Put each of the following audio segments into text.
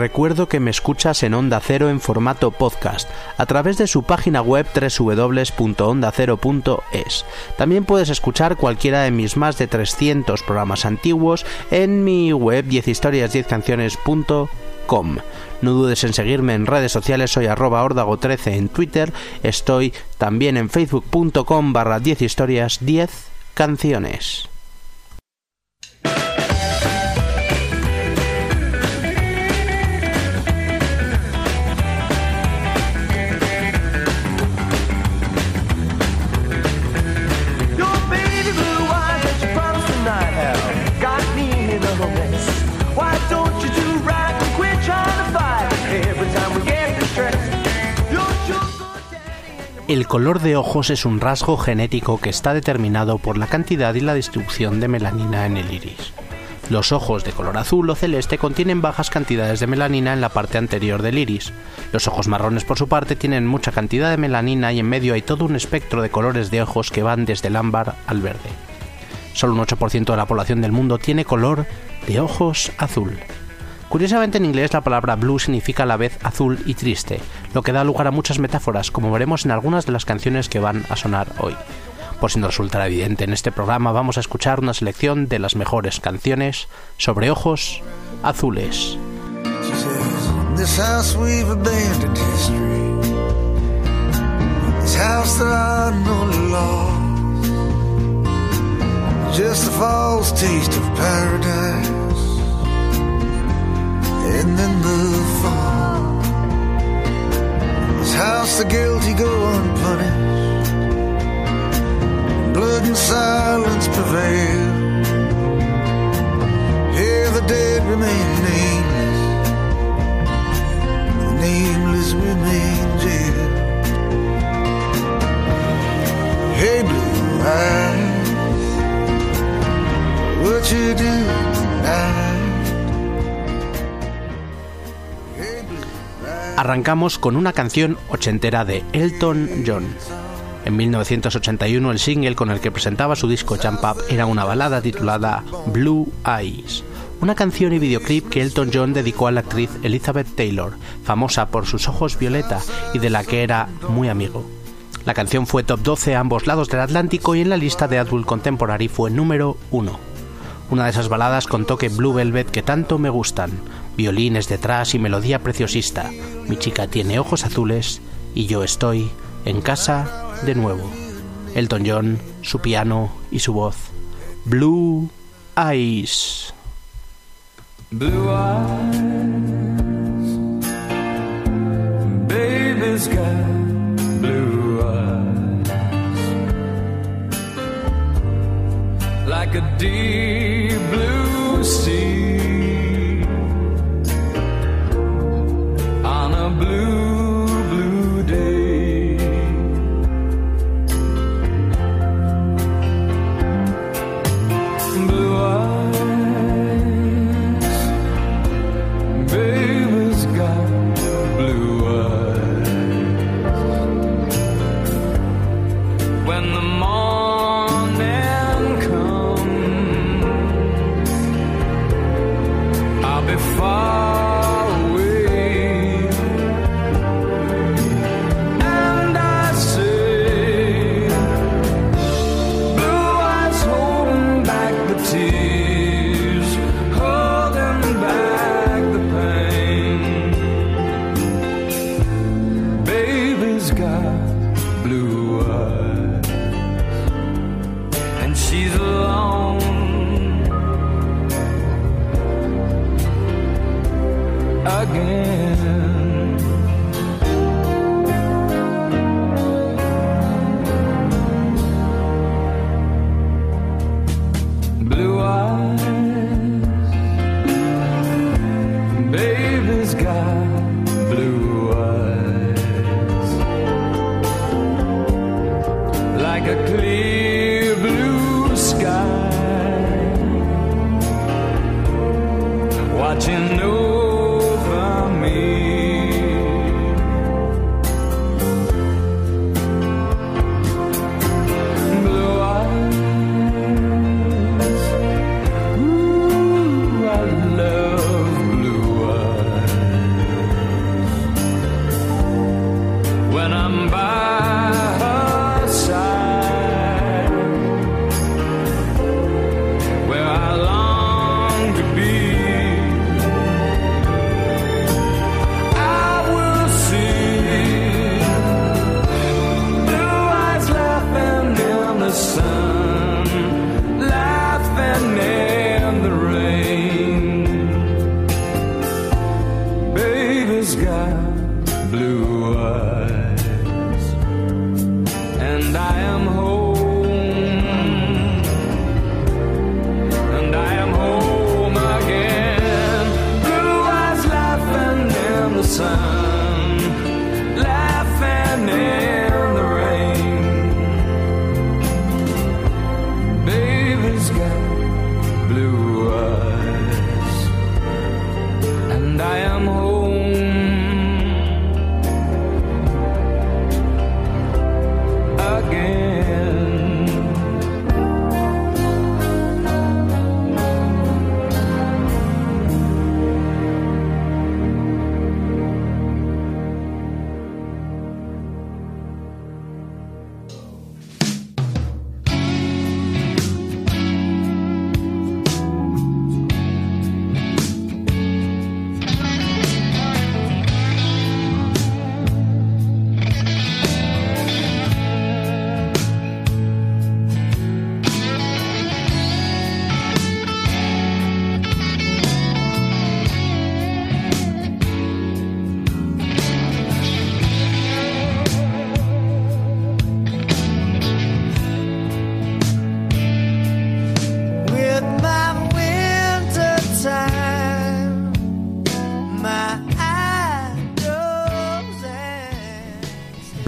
Recuerdo que me escuchas en Onda Cero en formato podcast a través de su página web www.ondacero.es. También puedes escuchar cualquiera de mis más de 300 programas antiguos en mi web 10historias10canciones.com. No dudes en seguirme en redes sociales, soy arroba ordago13 en Twitter, estoy también en facebook.com barra 10 historias 10 canciones. El color de ojos es un rasgo genético que está determinado por la cantidad y la distribución de melanina en el iris. Los ojos de color azul o celeste contienen bajas cantidades de melanina en la parte anterior del iris. Los ojos marrones, por su parte, tienen mucha cantidad de melanina y en medio hay todo un espectro de colores de ojos que van desde el ámbar al verde. Solo un 8% de la población del mundo tiene color de ojos azul. Curiosamente en inglés la palabra blue significa a la vez azul y triste, lo que da lugar a muchas metáforas, como veremos en algunas de las canciones que van a sonar hoy. Por si no resultará evidente, en este programa vamos a escuchar una selección de las mejores canciones sobre ojos azules. And then the fall. This house, the guilty go unpunished. Blood and silence prevail. Here the dead remain nameless. The nameless remain jail. Hey, blue eyes, what you do tonight? Arrancamos con una canción ochentera de Elton John. En 1981 el single con el que presentaba su disco Jump Up era una balada titulada Blue Eyes, una canción y videoclip que Elton John dedicó a la actriz Elizabeth Taylor, famosa por sus ojos violeta y de la que era muy amigo. La canción fue top 12 a ambos lados del Atlántico y en la lista de Adult Contemporary fue número 1. Una de esas baladas con toque Blue Velvet que tanto me gustan, violines detrás y melodía preciosista. Mi chica tiene ojos azules y yo estoy en casa de nuevo. Elton John, su piano y su voz. Blue Eyes. Blue eyes.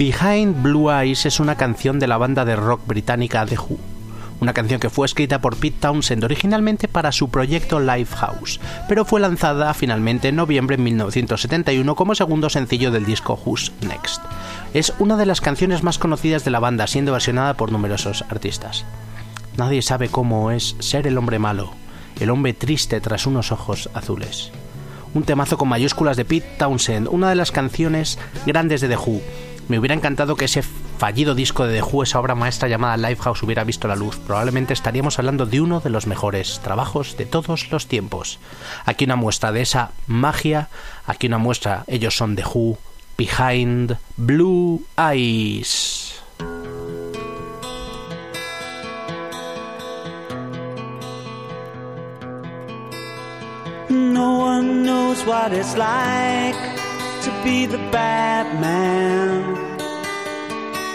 Behind Blue Eyes es una canción de la banda de rock británica The Who. Una canción que fue escrita por Pete Townsend originalmente para su proyecto Lifehouse, pero fue lanzada finalmente en noviembre de 1971 como segundo sencillo del disco Who's Next. Es una de las canciones más conocidas de la banda, siendo versionada por numerosos artistas. Nadie sabe cómo es ser el hombre malo, el hombre triste tras unos ojos azules. Un temazo con mayúsculas de Pete Townsend, una de las canciones grandes de The Who, me hubiera encantado que ese fallido disco de The Who, esa obra maestra llamada Lifehouse, hubiera visto la luz. Probablemente estaríamos hablando de uno de los mejores trabajos de todos los tiempos. Aquí una muestra de esa magia, aquí una muestra, ellos son The Who, Behind Blue Eyes. No one knows what it's like. to be the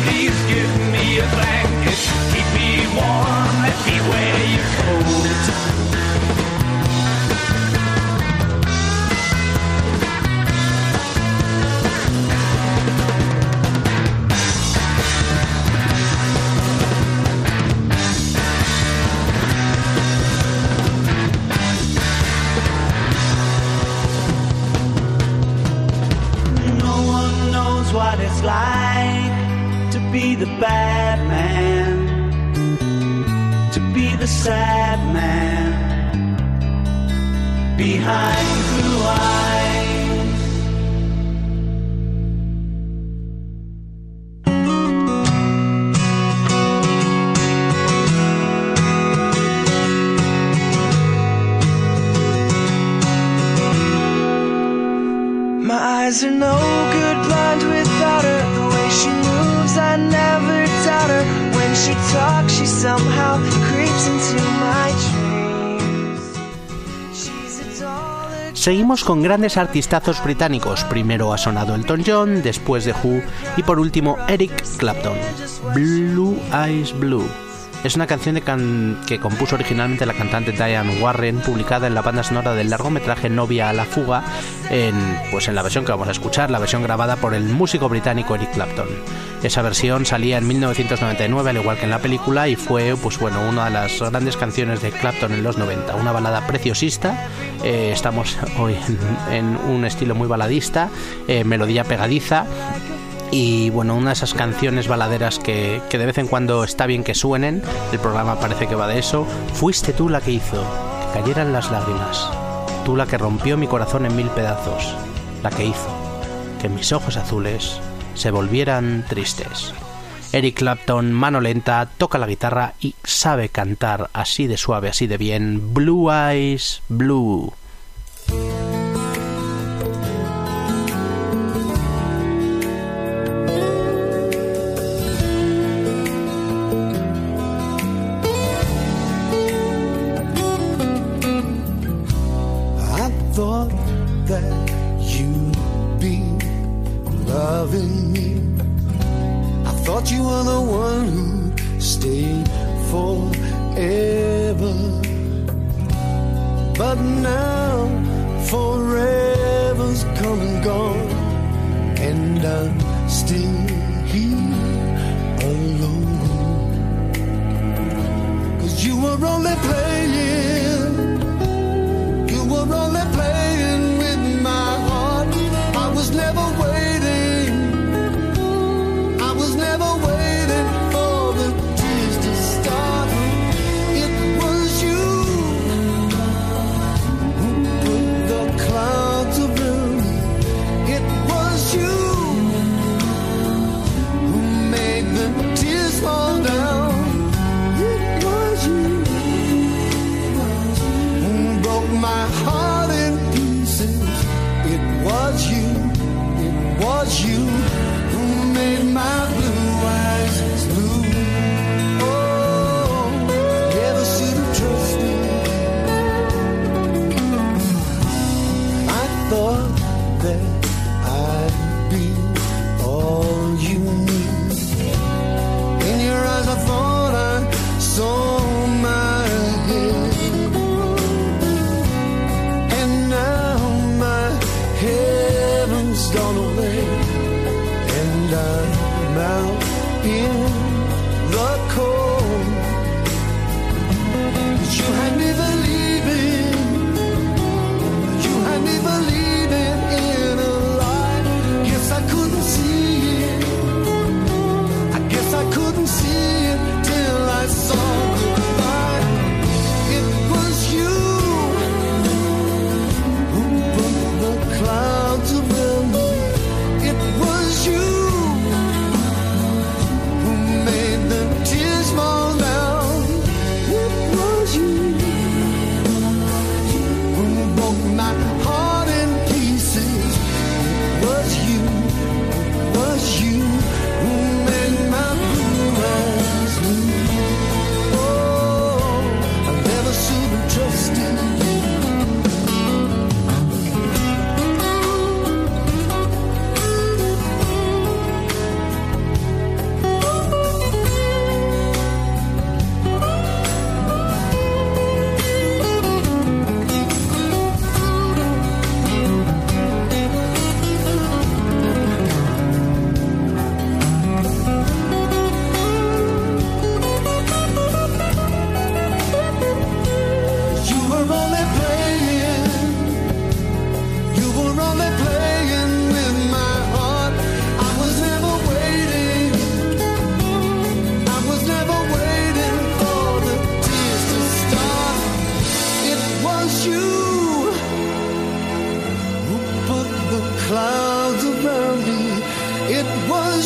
Please con grandes artistazos británicos. Primero ha sonado Elton John, después de Who y por último Eric Clapton. Blue Eyes Blue. Es una canción que compuso originalmente la cantante Diane Warren, publicada en la banda sonora del largometraje Novia a la fuga, en, pues en la versión que vamos a escuchar, la versión grabada por el músico británico Eric Clapton. Esa versión salía en 1999, al igual que en la película, y fue pues bueno, una de las grandes canciones de Clapton en los 90, una balada preciosista. eh, estamos hoy en, en un estilo muy baladista, eh, melodía pegadiza y bueno, una de esas canciones baladeras que, que de vez en cuando está bien que suenen, el programa parece que va de eso, fuiste tú la que hizo que cayeran las lágrimas, tú la que rompió mi corazón en mil pedazos, la que hizo que mis ojos azules se volvieran tristes. Eric Clapton, mano lenta, toca la guitarra y sabe cantar así de suave, así de bien. Blue Eyes Blue.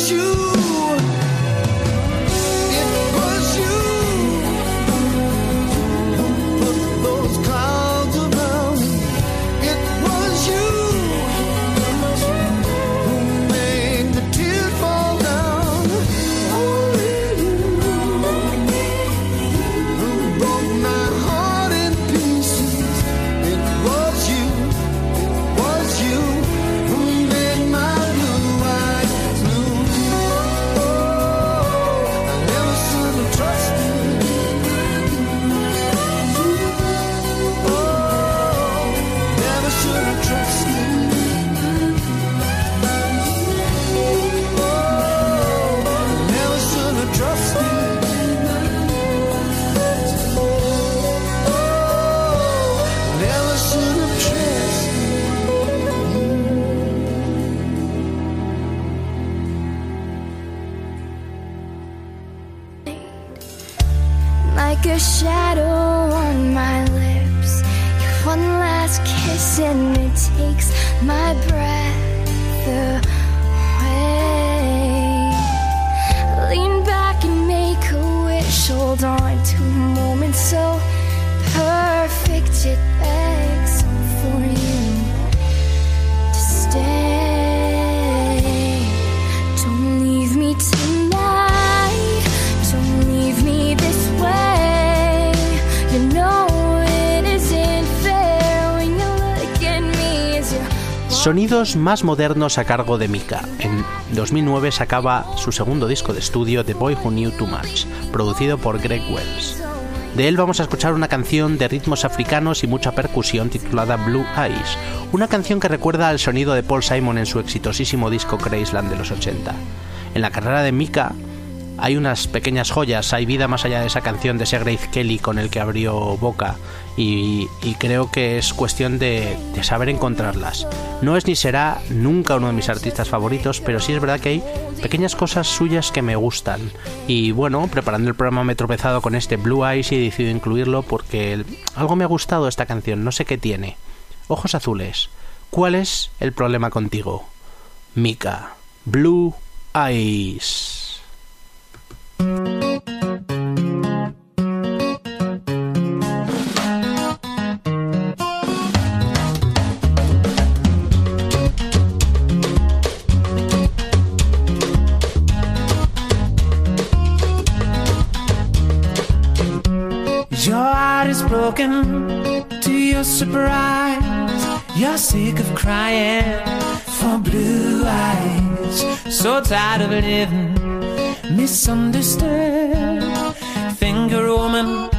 You. Más modernos a cargo de Mika. En 2009 sacaba su segundo disco de estudio, The Boy Who Knew Too Much, producido por Greg Wells. De él vamos a escuchar una canción de ritmos africanos y mucha percusión titulada Blue Eyes, una canción que recuerda al sonido de Paul Simon en su exitosísimo disco Graceland de los 80. En la carrera de Mika hay unas pequeñas joyas, hay vida más allá de esa canción de ese Grace Kelly con el que abrió boca y, y creo que es cuestión de, de saber encontrarlas. No es ni será nunca uno de mis artistas favoritos, pero sí es verdad que hay pequeñas cosas suyas que me gustan. Y bueno, preparando el programa me he tropezado con este Blue Eyes y he decidido incluirlo porque algo me ha gustado esta canción, no sé qué tiene. Ojos azules, ¿cuál es el problema contigo? Mika, Blue Eyes. Your heart is broken to your surprise. You're sick of crying for blue eyes. So tired of living misunderstood. Finger woman,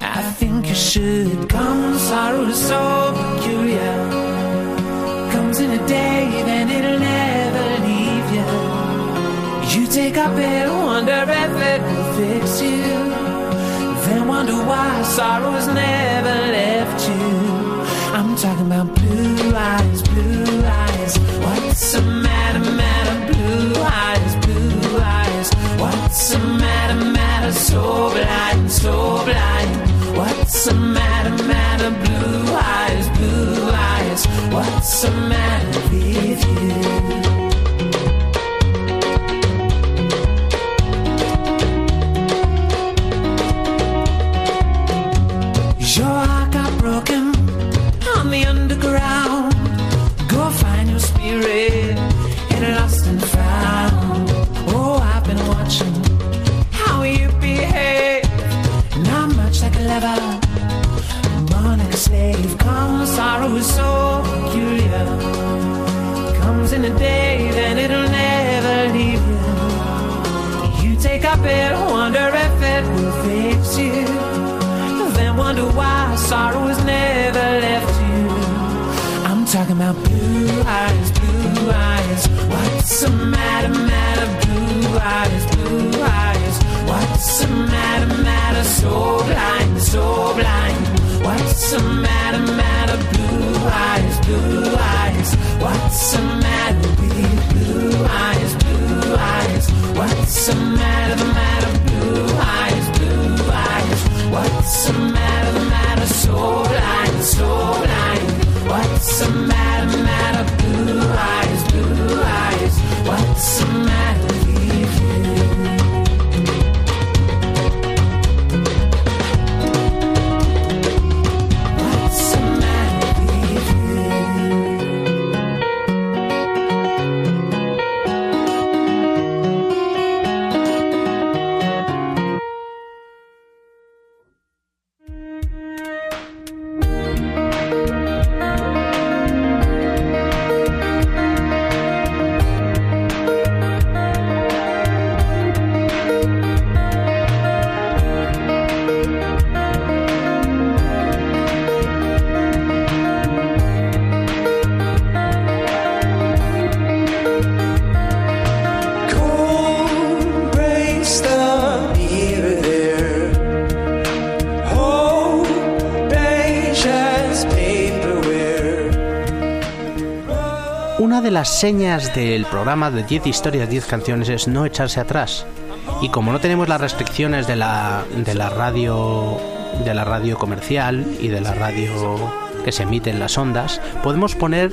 I think you should come. Sorrow is so peculiar. Comes in a day, then it'll never leave you. You take up it, wonder if it will fix you. Then wonder why sorrow has never left you. I'm talking about blue eyes, blue eyes. What's the matter, What's the matter, matter, so blind, so blind. What's the matter, matter, blue eyes, blue eyes. What's the matter with you? Las señas del programa de 10 historias, 10 canciones es no echarse atrás. Y como no tenemos las restricciones de la, de la radio de la radio comercial y de la radio que se emite en las ondas, podemos poner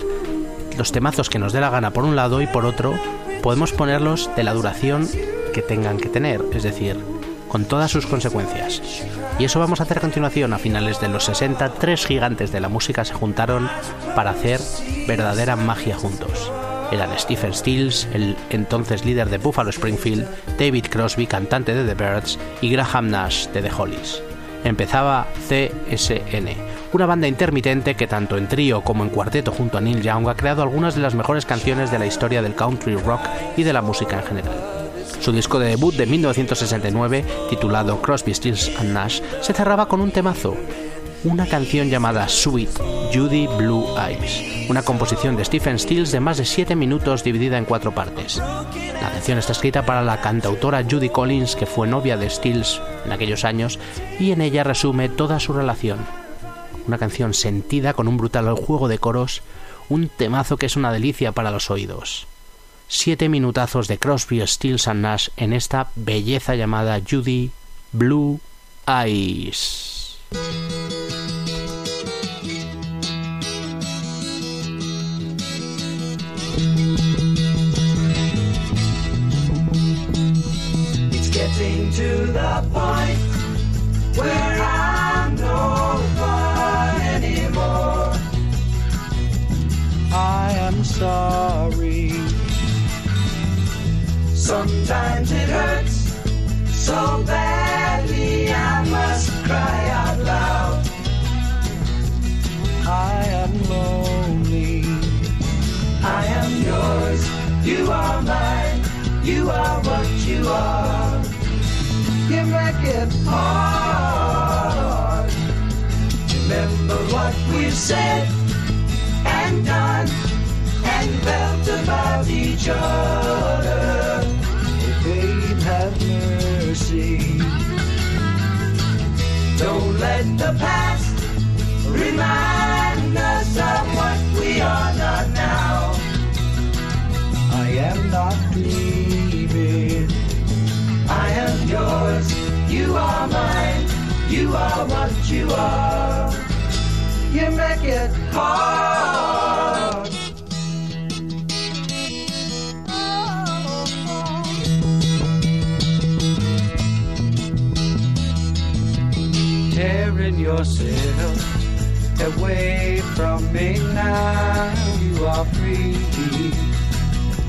los temazos que nos dé la gana por un lado y por otro podemos ponerlos de la duración que tengan que tener, es decir, con todas sus consecuencias. Y eso vamos a hacer a continuación. A finales de los 60, tres gigantes de la música se juntaron para hacer verdadera magia juntos. Eran Stephen Stills, el entonces líder de Buffalo Springfield, David Crosby, cantante de The Birds, y Graham Nash de The Hollies. Empezaba CSN, una banda intermitente que tanto en trío como en cuarteto junto a Neil Young ha creado algunas de las mejores canciones de la historia del country rock y de la música en general. Su disco de debut de 1969, titulado Crosby, Stills and Nash, se cerraba con un temazo, una canción llamada Sweet Judy Blue Eyes, una composición de Stephen Stills de más de 7 minutos dividida en cuatro partes. La canción está escrita para la cantautora Judy Collins, que fue novia de Stills en aquellos años, y en ella resume toda su relación. Una canción sentida con un brutal juego de coros, un temazo que es una delicia para los oídos. Siete minutazos de Crosby, Stills and Nash en esta belleza llamada Judy Blue Eyes. To the point where I'm no fun anymore. I am sorry. Sometimes hard. Remember what we've said and done and felt about each other. Oh, babe, have mercy. Don't let the past remind What you are. You make it hard. Tearing yourself away from me now. You are free,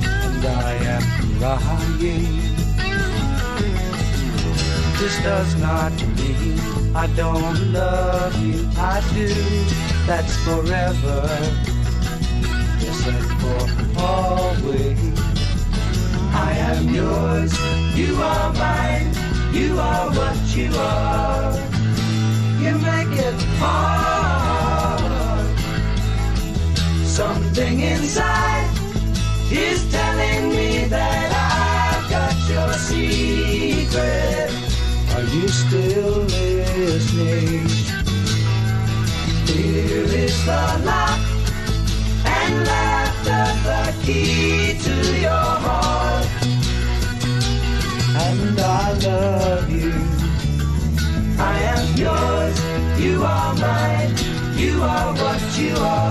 and I am crying. This does not mean I don't love you. I do. That's forever. Yes, and for always. I am yours. You are mine. You are what you are. You make it hard. Something inside is telling me that I've got your secret. Are you still the lock and laughter, the key to your heart. And I love you. I am yours. You are mine. You are what you are.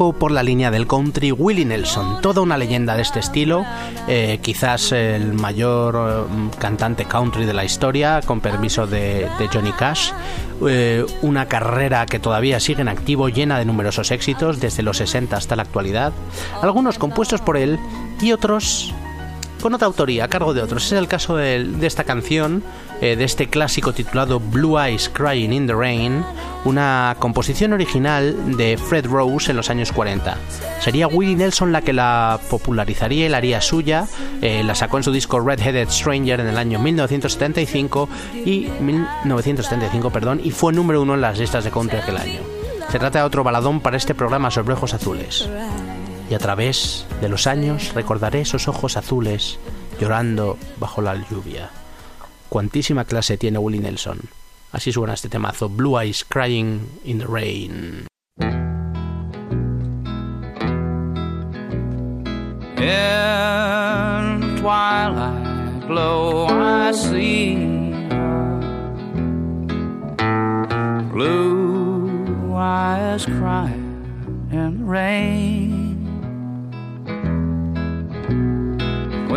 por la línea del country Willie Nelson, toda una leyenda de este estilo, eh, quizás el mayor eh, cantante country de la historia, con permiso de, Johnny Cash. Eh, una carrera que todavía sigue en activo, llena de numerosos éxitos desde los 60 hasta la actualidad, algunos compuestos por él y otros con otra autoría, a cargo de otros. Es el caso de, esta canción, eh, de este clásico titulado Blue Eyes Crying in the Rain, una composición original de Fred Rose en los años 40. Sería Willie Nelson la que la popularizaría y la haría suya, eh, la sacó en su disco Red Headed Stranger en el año 1975 y 1975, perdón, y fue número uno en las listas de country aquel año. Se trata de otro baladón para este programa sobre ojos azules. Y a través de los años recordaré esos ojos azules llorando bajo la lluvia. Cuantísima clase tiene Willie Nelson. Así suena este temazo, Blue Eyes Crying in the Rain. Blue eyes crying in the rain.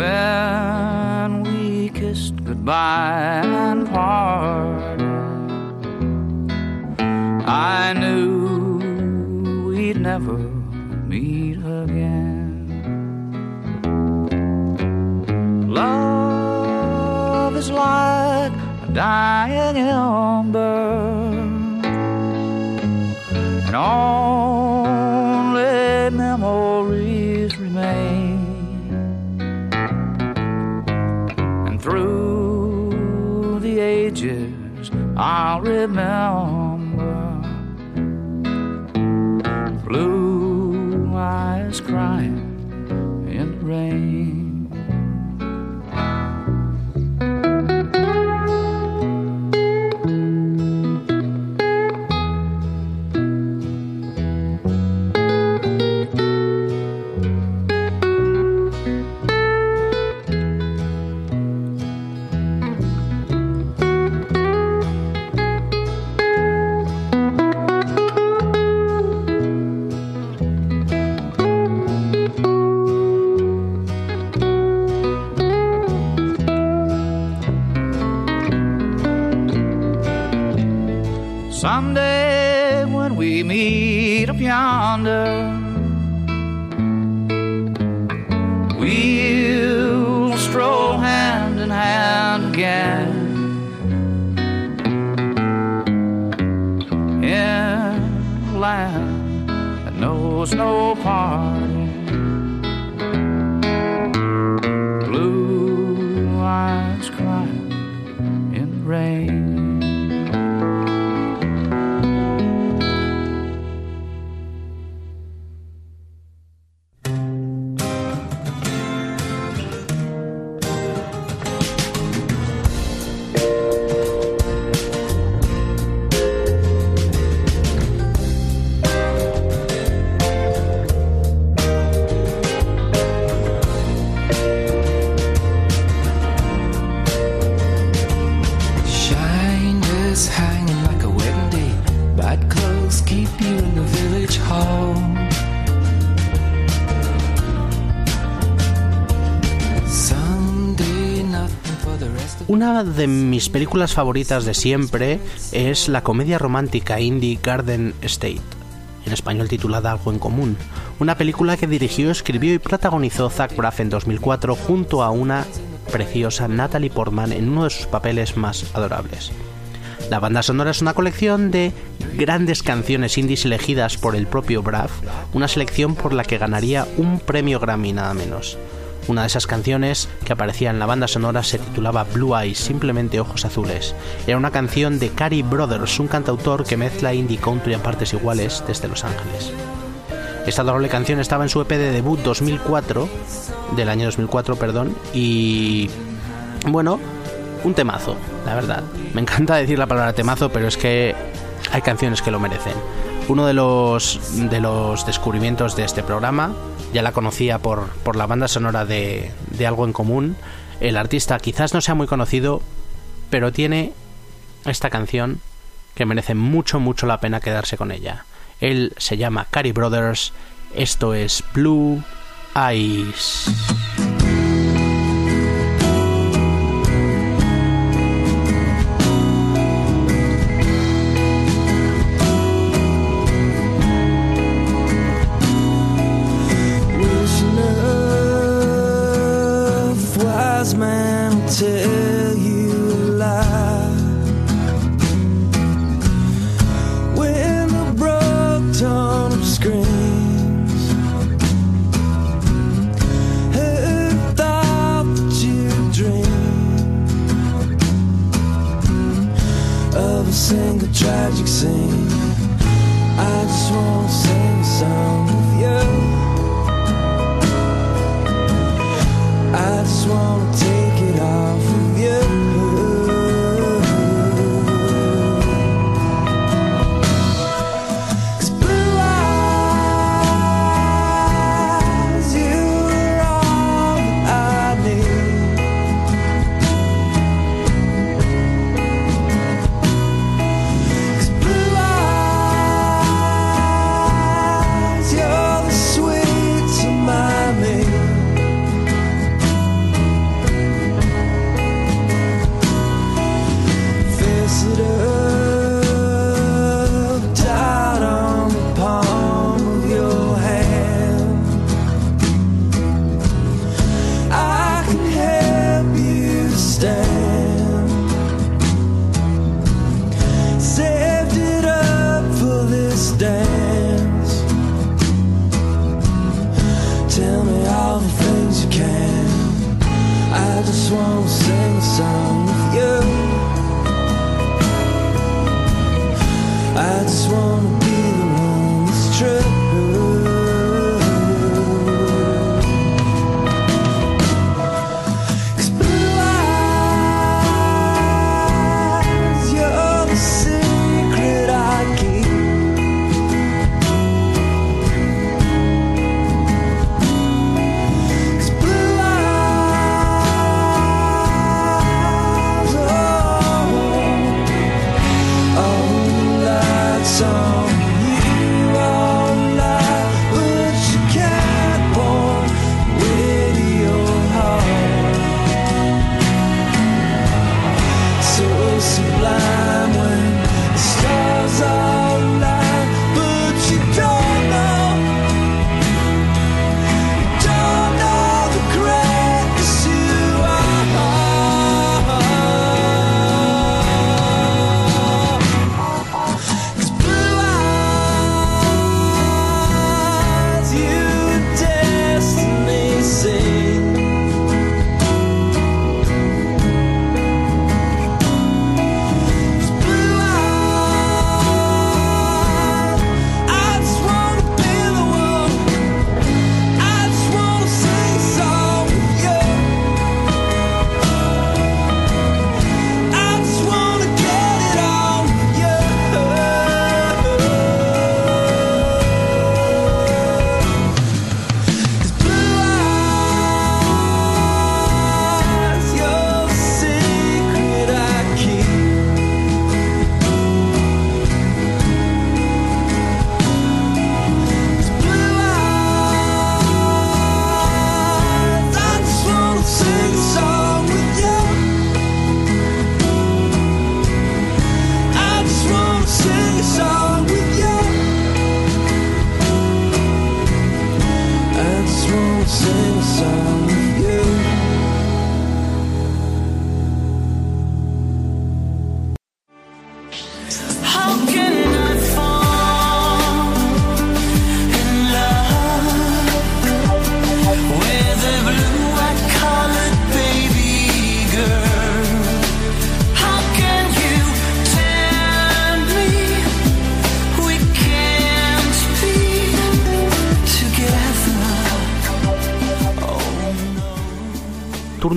When we kissed goodbye and parted, I knew we'd never meet again. Love is like a dying ember, and only I'll remember blue eyes crying in the rain. Películas favoritas de siempre es la comedia romántica indie Garden State, en español titulada Algo en Común, una película que dirigió, escribió y protagonizó Zach Braff en 2004 junto a una preciosa Natalie Portman en uno de sus papeles más adorables. La banda sonora es una colección de grandes canciones indies elegidas por el propio Braff, una selección por la que ganaría un premio Grammy nada menos. Una de esas canciones que aparecía en la banda sonora se titulaba Blue Eyes, simplemente ojos azules. Era una canción de Cary Brothers, un cantautor que mezcla indie country a partes iguales desde Los Ángeles. Esta doble canción estaba en su EP de debut 2004, del año 2004, perdón, y bueno, un temazo, la verdad. Me encanta decir la palabra temazo, pero es que hay canciones que lo merecen. Uno de los, de los descubrimientos de este programa, ya la conocía por, por la banda sonora de, de Algo en Común. El artista quizás no sea muy conocido, pero tiene esta canción que merece mucho, mucho la pena quedarse con ella. Él se llama Cary Brothers, esto es Blue Eyes.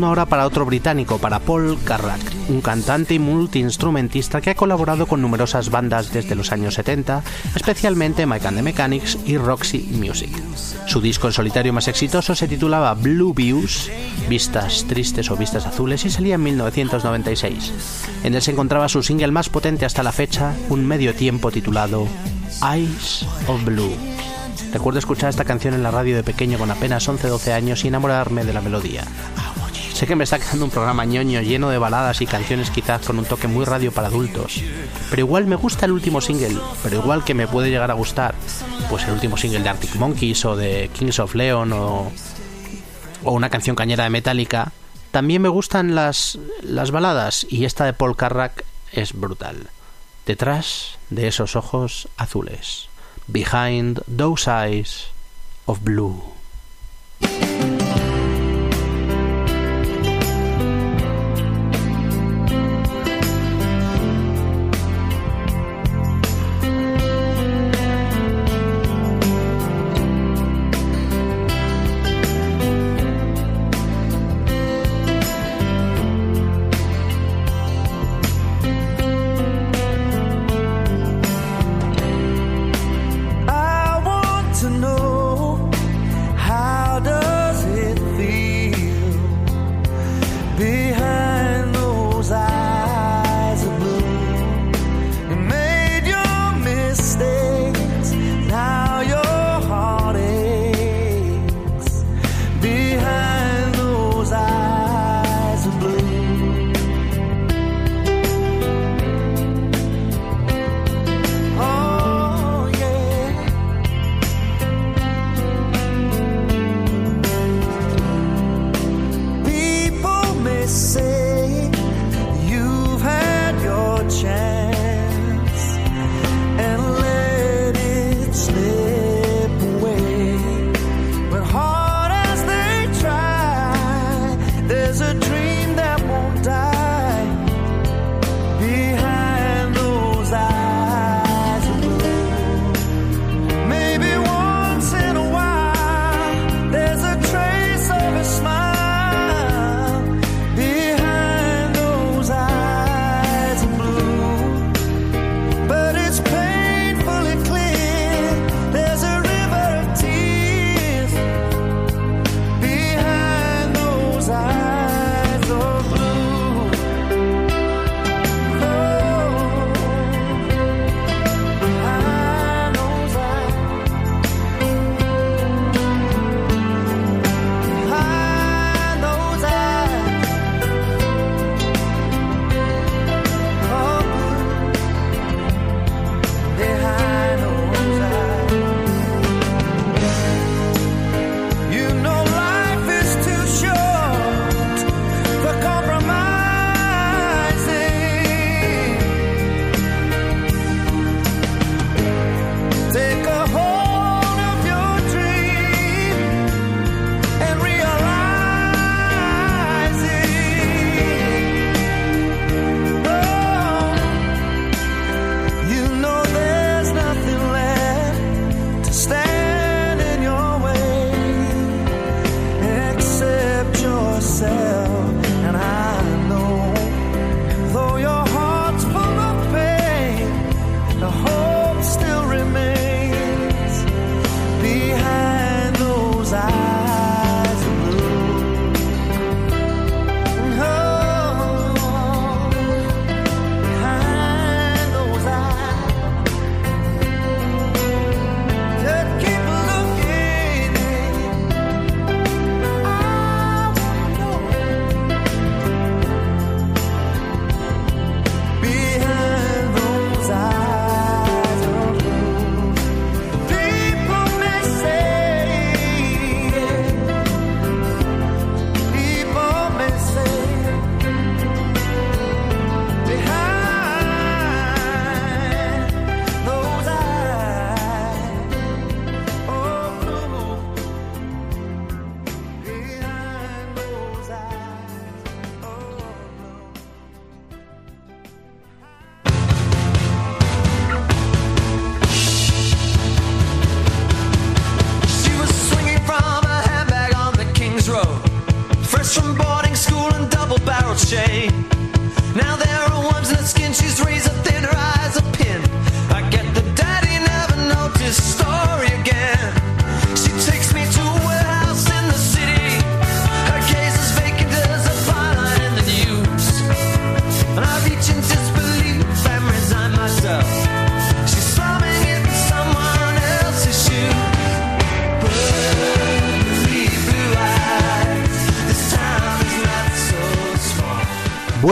Ahora para otro británico, para Paul Carrack, un cantante y multiinstrumentista que ha colaborado con numerosas bandas desde los años 70, especialmente Mike and the Mechanics y Roxy Music. Su disco en solitario más exitoso se titulaba Blue Views, Vistas Tristes o Vistas Azules, y salía en 1996. En él se encontraba su single más potente hasta la fecha, un medio tiempo titulado Eyes of Blue. Recuerdo escuchar esta canción en la radio de pequeño con apenas 11-12 años y enamorarme de la melodía. Sé que me está quedando un programa ñoño lleno de baladas y canciones quizás con un toque muy radio para adultos, pero igual me gusta el último single, pero igual que me puede llegar a gustar pues el último single de Arctic Monkeys o de Kings of Leon o, o una canción cañera de Metallica, También me gustan las, las baladas y esta de Paul Carrack es brutal. Detrás de esos ojos azules. Behind those eyes of blue.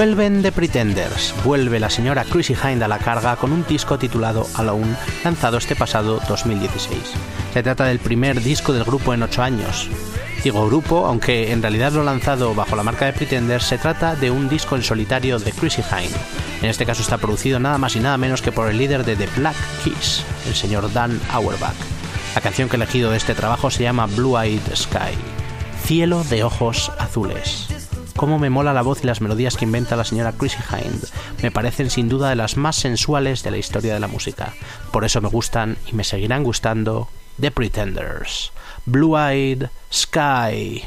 Vuelven The Pretenders, vuelve la señora Chrissy Hind a la carga con un disco titulado Alone, lanzado este pasado 2016. Se trata del primer disco del grupo en 8 años. Digo grupo, aunque en realidad lo lanzado bajo la marca de Pretenders, se trata de un disco en solitario de Chrissy Hind. En este caso está producido nada más y nada menos que por el líder de The Black Keys, el señor Dan Auerbach. La canción que he elegido de este trabajo se llama Blue Eyed Sky, cielo de ojos azules. Cómo me mola la voz y las melodías que inventa la señora Chrissy Hind. Me parecen sin duda de las más sensuales de la historia de la música. Por eso me gustan y me seguirán gustando The Pretenders. Blue Eyed Sky.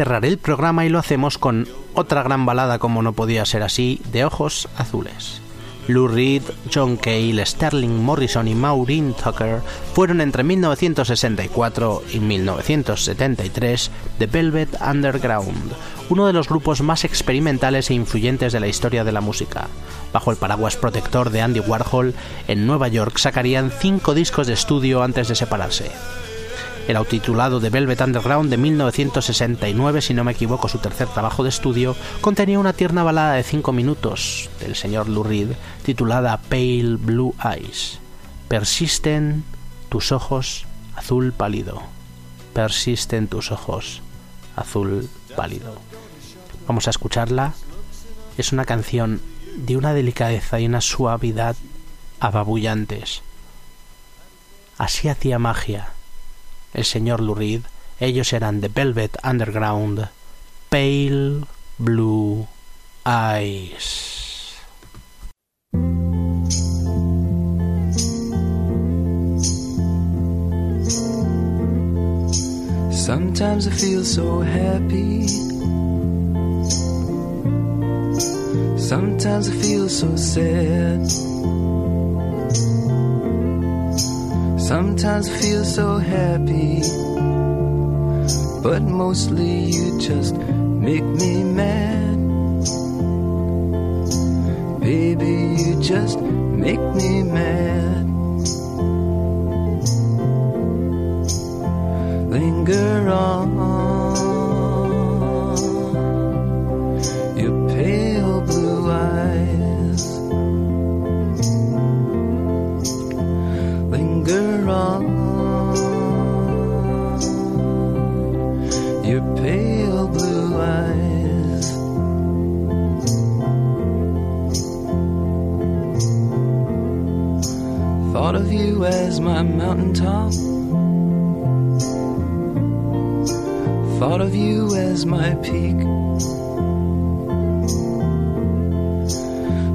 Cerrar el programa y lo hacemos con otra gran balada, como no podía ser así, de ojos azules. Lou Reed, John Cale, Sterling Morrison y Maureen Tucker fueron entre 1964 y 1973 The Velvet Underground, uno de los grupos más experimentales e influyentes de la historia de la música. Bajo el paraguas protector de Andy Warhol, en Nueva York sacarían cinco discos de estudio antes de separarse. El autotitulado The Velvet Underground de 1969, si no me equivoco, su tercer trabajo de estudio, contenía una tierna balada de 5 minutos del señor Lou Reed titulada Pale Blue Eyes. Persisten tus ojos azul pálido. Persisten tus ojos azul pálido. Vamos a escucharla. Es una canción de una delicadeza y una suavidad ababullantes. Así hacía magia el señor Lou Reed, ellos eran The Velvet Underground, Pale Blue Eyes. Sometimes I feel so happy. Sometimes I feel so sad. Sometimes feel so happy. But mostly you just make me mad. Baby, you just make me mad. Linger on. Linger on. Your pale blue eyes. Thought of you as my mountaintop. Thought of you as my peak.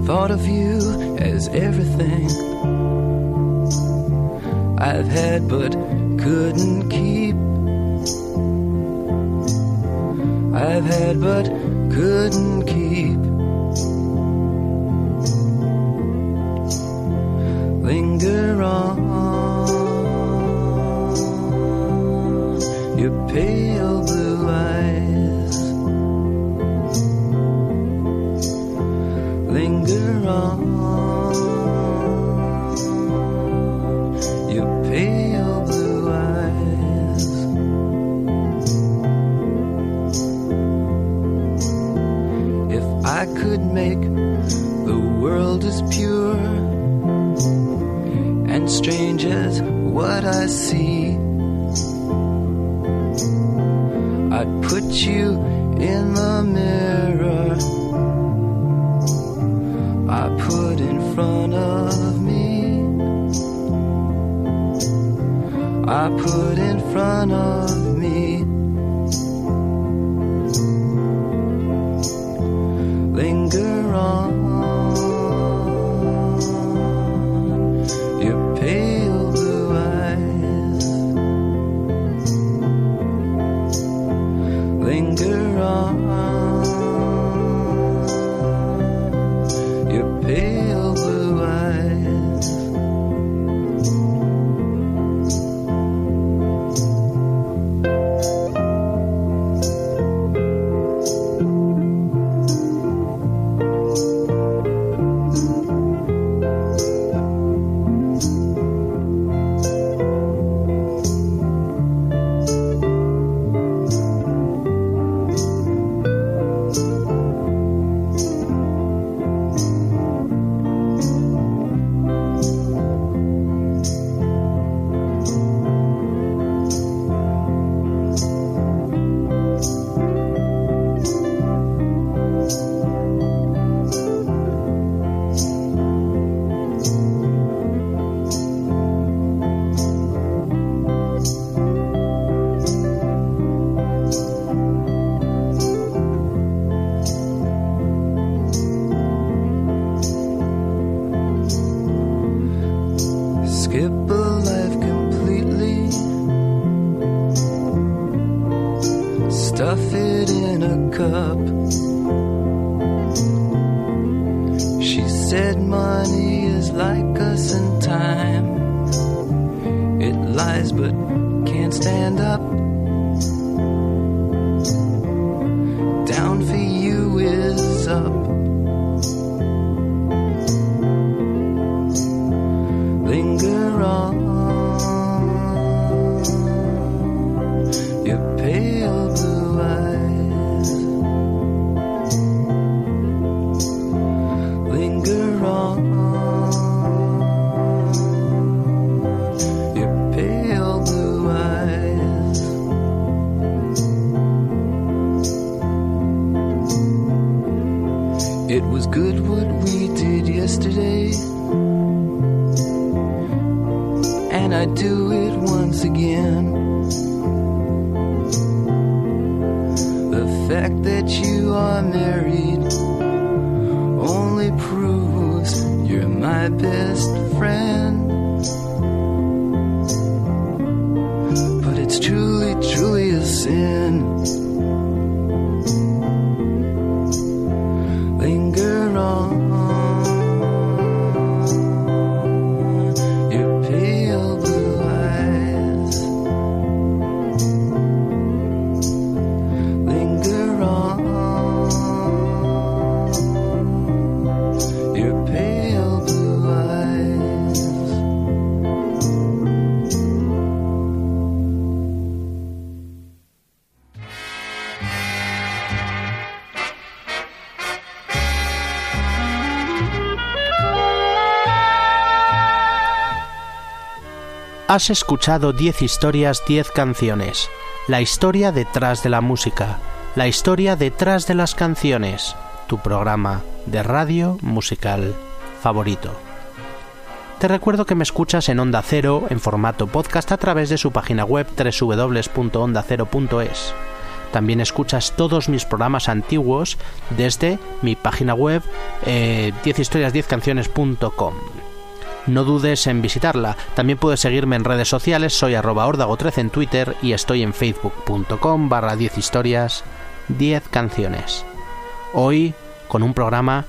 Thought of you as everything I've had but couldn't keep. I've had but couldn't keep. And I do it once again. The fact that you are married only proves you're my best friend. But it's truly, truly a sin. Has escuchado 10 historias, 10 canciones. La historia detrás de la música. La historia detrás de las canciones. Tu programa de radio musical favorito. Te recuerdo que me escuchas en Onda Cero en formato podcast a través de su página web www.ondacero.es. También escuchas todos mis programas antiguos desde mi página web eh, 10historias10canciones.com. No dudes en visitarla. También puedes seguirme en redes sociales, soy arroba ordago13 en Twitter y estoy en facebook.com barra 10 historias 10 canciones. Hoy con un programa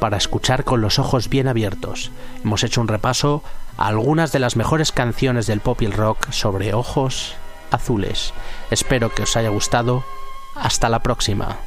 para escuchar con los ojos bien abiertos. Hemos hecho un repaso a algunas de las mejores canciones del pop y el rock sobre ojos azules. Espero que os haya gustado. Hasta la próxima.